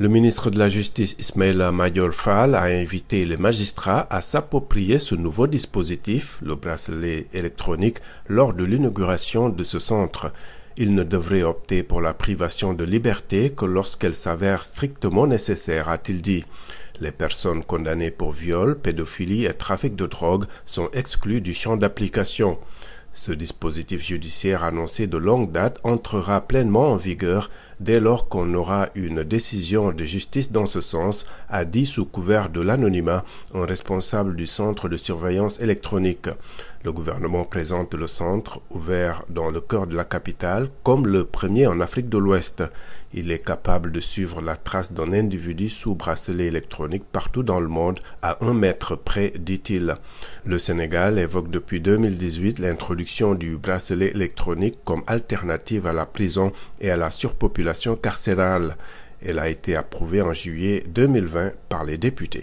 Le ministre de la Justice Ismaïla Major Fall a invité les magistrats à s'approprier ce nouveau dispositif, le bracelet électronique, lors de l'inauguration de ce centre. Ils ne devraient opter pour la privation de liberté que lorsqu'elle s'avère strictement nécessaire, a-t-il dit. Les personnes condamnées pour viol, pédophilie et trafic de drogue sont exclues du champ d'application. Ce dispositif judiciaire annoncé de longue date entrera pleinement en vigueur dès lors qu'on aura une décision de justice dans ce sens, a dit sous couvert de l'anonymat un responsable du centre de surveillance électronique. Le gouvernement présente le centre, ouvert dans le cœur de la capitale, comme le premier en Afrique de l'Ouest. Il est capable de suivre la trace d'un individu sous bracelet électronique partout dans le monde à un mètre près, dit-il. Le Sénégal évoque depuis 2018 l'introduction du bracelet électronique comme alternative à la prison et à la surpopulation carcérale. Elle a été approuvée en juillet 2020 par les députés.